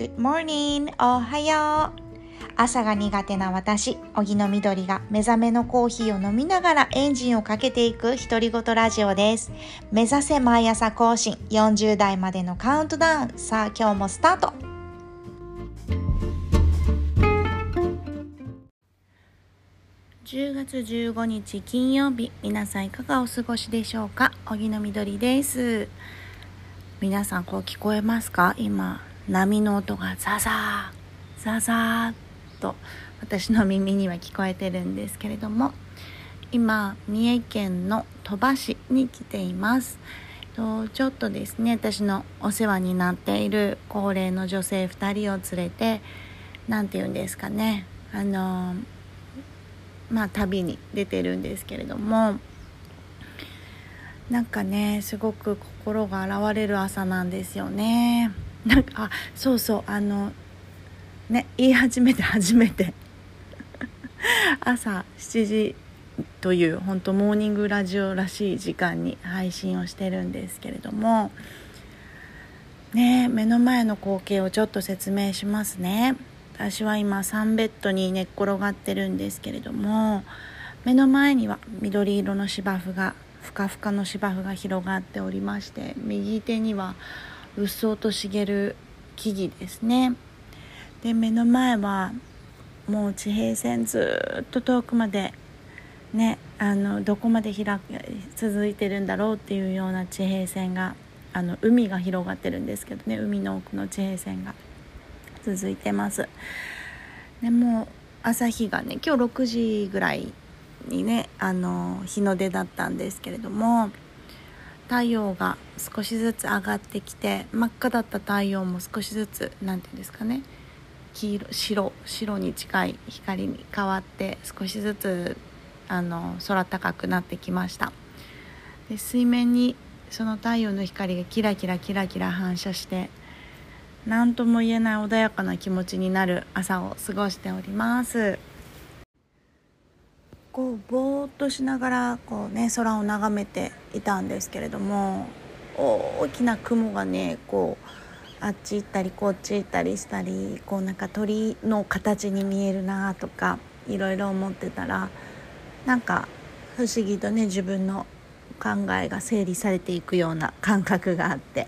Good morning! おはよう朝が苦手な私、荻野みどりが目覚めのコーヒーを飲みながらエンジンをかけていく独り言ラジオです。目指せ毎朝更新40代までのカウントダウン。さあ今日もスタート10月15日金曜日皆さんいかがお過ごしでしょうか？荻野みどりです皆さんこう聞こえますか？今波の音がザザーザザーと私の耳には聞こえてるんですけれども今三重県の鳥羽市に来ています。とちょっとですね私のお世話になっている高齢の女性2人を連れて何て言うんですかねあのまあ旅に出てるんですけれどもなんかねすごく心が洗われる朝なんですよね。なんかあそうそうあのね言い始めて初めて。朝7時という本当モーニングラジオらしい時間に配信をしてるんですけれども。ね目の前の光景をちょっと説明しますね。私は今サンベッドに寝っ転がってるんですけれども。目の前には緑色の芝生がふかふかの芝生が広がっておりまして右手にはうっそうと茂る木々ですね。で目の前はもう地平線ずっと遠くまでねあのどこまで開続いてるんだろうっていうような地平線があの海が広がってるんですけどね海の奥の地平線が。続いてます。でも朝日がね今日6時ぐらいにねあの日の出だったんですけれども太陽が少しずつ上がってきて真っ赤だった太陽も少しずつ何て言うんですかね黄色白白に近い光に変わって少しずつあの空高くなってきました。で水面にその太陽の光がキラキラキラキラ反射して何とも言えない穏やかな気持ちになる朝を過ごしております。こうぼーっとしながらこう、ね、空を眺めていたんですけれども大きな雲がねこうあっち行ったりこっち行ったりしたりこうなんか鳥の形に見えるなとかいろいろ思ってたらなんか不思議とね自分の考えが整理されていくような感覚があって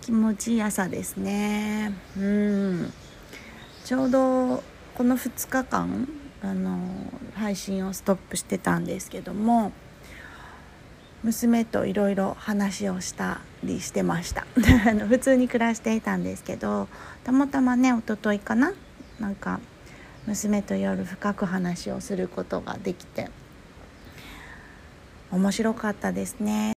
気持ちいい朝ですね。うん。ちょうどこの2日間あの配信をストップしてたんですけども娘といろいろ話をしたりしてました。普通に暮らしていたんですけどたまたまね一昨日かななんか娘と夜深く話をすることができて面白かったですね。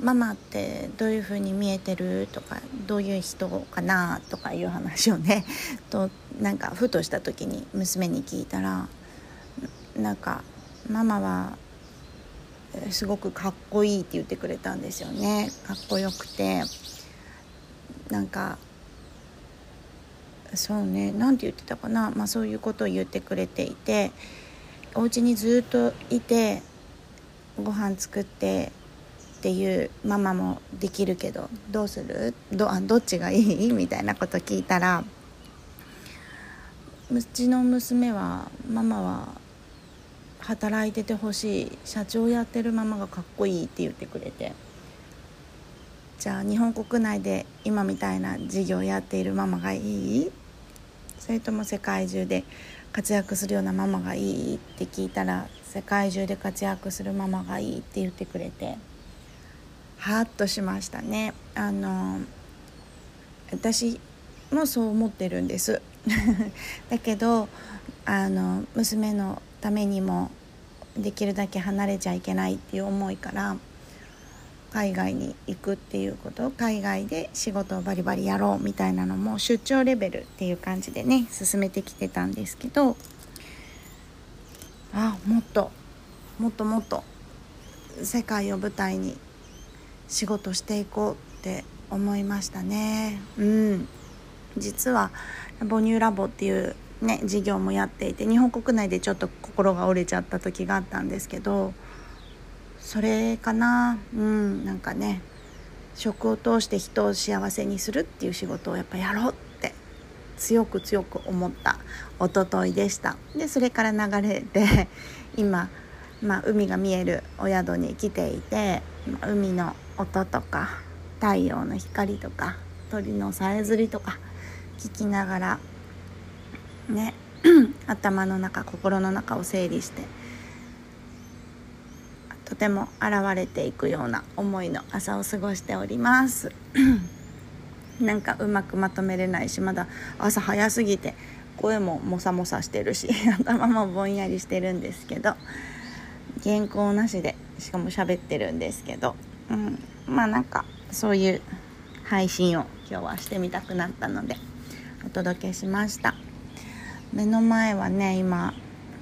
ママってどういう風に見えてるとかどういう人かなとかいう話をね となんかふとした時に娘に聞いたらなんかママはすごくかっこいいって言ってくれたんですよね。かっこよくて。なんかそうね。何て言ってたかな、まあ、そういうことを言ってくれていて。お家にずっといてご飯作ってっていうママもできるけどどうする？どあどっちがいい？みたいなこと聞いたらうちの娘はママは働いててほしい。社長やってるママがかっこいいって言ってくれて。じゃあ日本国内で今みたいな事業やっているママがいい？それとも世界中で活躍するようなママがいいって聞いたら世界中で活躍するママがいいって言ってくれて。ハッとしましたね。あの私もそう思ってるんです。だけどあの娘のためにもできるだけ離れちゃいけないっていう思いから海外に行くっていうこと海外で仕事をバリバリやろうみたいなのも出張レベルっていう感じでね進めてきてたんですけどあもっともっともっと世界を舞台に仕事していこうって思いましたね。うん実は母乳ラボっていうね事業もやっていて日本国内でちょっと心が折れちゃった時があったんですけどそれかなうんなんかね食を通して人を幸せにするっていう仕事をやっぱやろうって強く強く思った一昨日でした。でそれから流れて 今、まあ、海が見えるお宿に来ていて海の音とか太陽の光とか鳥のさえずりとか聞きながらね。頭の中心の中を整理してとても現れていくような思いの朝を過ごしております。なんかうまくまとめれないしまだ朝早すぎて声ももさもさしてるし 頭もぼんやりしてるんですけど原稿なしでしかも喋ってるんですけど、うん、まあなんかそういう配信を今日はしてみたくなったのでお届けしました。目の前はね今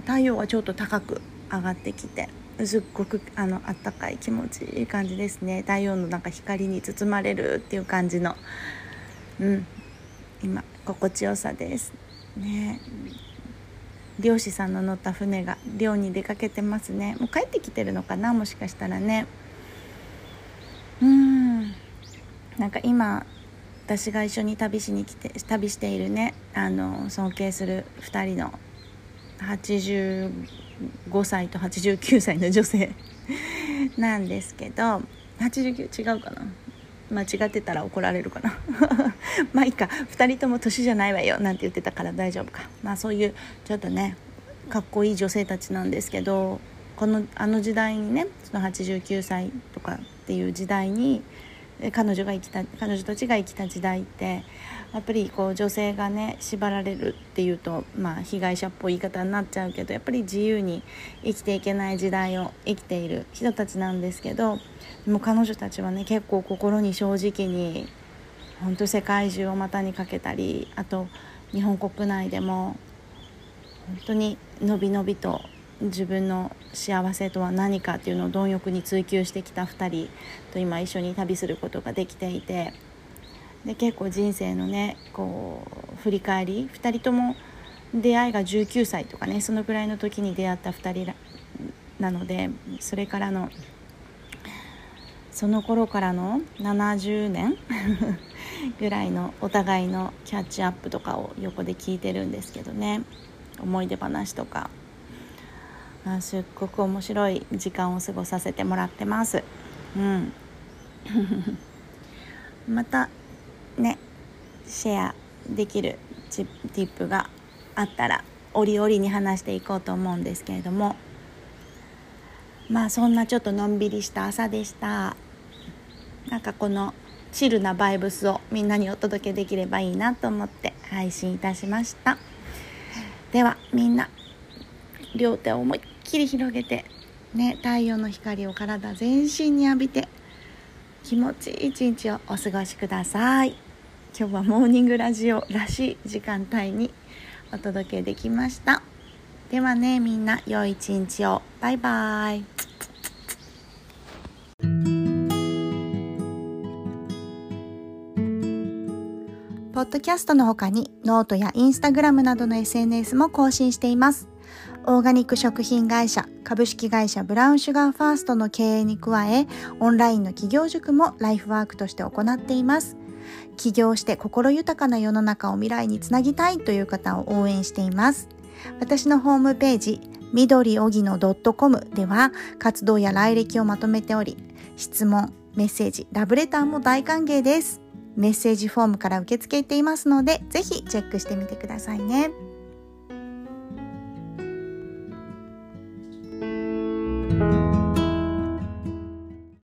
太陽はちょっと高く上がってきてすっごくあのったかい気持ちいい感じですね。太陽のなんか光に包まれるっていう感じのうん今心地よさですね。漁師さんの乗った船が漁に出かけてますね。もう帰ってきてるのかな？もしかしたらね。うん。なんか今私が一緒に旅しに来て旅しているねあの尊敬する2人の85歳と89歳の女性 なんですけど89違うかな？間違ってたら怒られるかな？まあいいか。2人とも年じゃないわよなんて言ってたから大丈夫か。まあそういうちょっとねかっこいい女性たちなんですけどこのあの時代にねその89歳とかっていう時代に彼女が生きた彼女たちが生きた時代ってやっぱりこう女性がね縛られるっていうと、まあ、被害者っぽい言い方になっちゃうけどやっぱり自由に生きていけない時代を生きている人たちなんですけどでも彼女たちはね結構心に正直に本当世界中を股にかけたりあと日本国内でも本当にのびのびと自分の幸せとは何かっていうのを貪欲に追求してきた2人と今一緒に旅することができていてで結構人生のねこう振り返り2人とも出会いが19歳とかねそのぐらいの時に出会った2人なのでそれからのその頃からの70年 ぐらいのお互いのキャッチアップとかを横で聞いてるんですけどね。思い出話とか。あすっごく面白い時間を過ごさせてもらってます。うん。またねシェアできるチティップがあったら折々に話していこうと思うんですけれども。まあそんなちょっとのんびりした朝でした。なんかこのチルなバイブスをみんなにお届けできればいいなと思って配信いたしました。ではみんな両手を思いっきり広げて、ね、太陽の光を体全身に浴びて気持ちいい一日をお過ごしください。今日はモーニングラジオらしい時間帯にお届けできました。ではねみんな良い一日を。バイバイ。ポッドキャストの他にノートやインスタグラムなどの SNS も更新しています。オーガニック食品会社株式会社ブラウンシュガーファーストの経営に加えオンラインの企業塾もライフワークとして行っています。起業して心豊かな世の中を未来につなぎたいという方を応援しています。私のホームページ緑おぎの .com では活動や来歴をまとめており質問メッセージラブレターも大歓迎です。メッセージフォームから受け付けていますのでぜひチェックしてみてくださいね。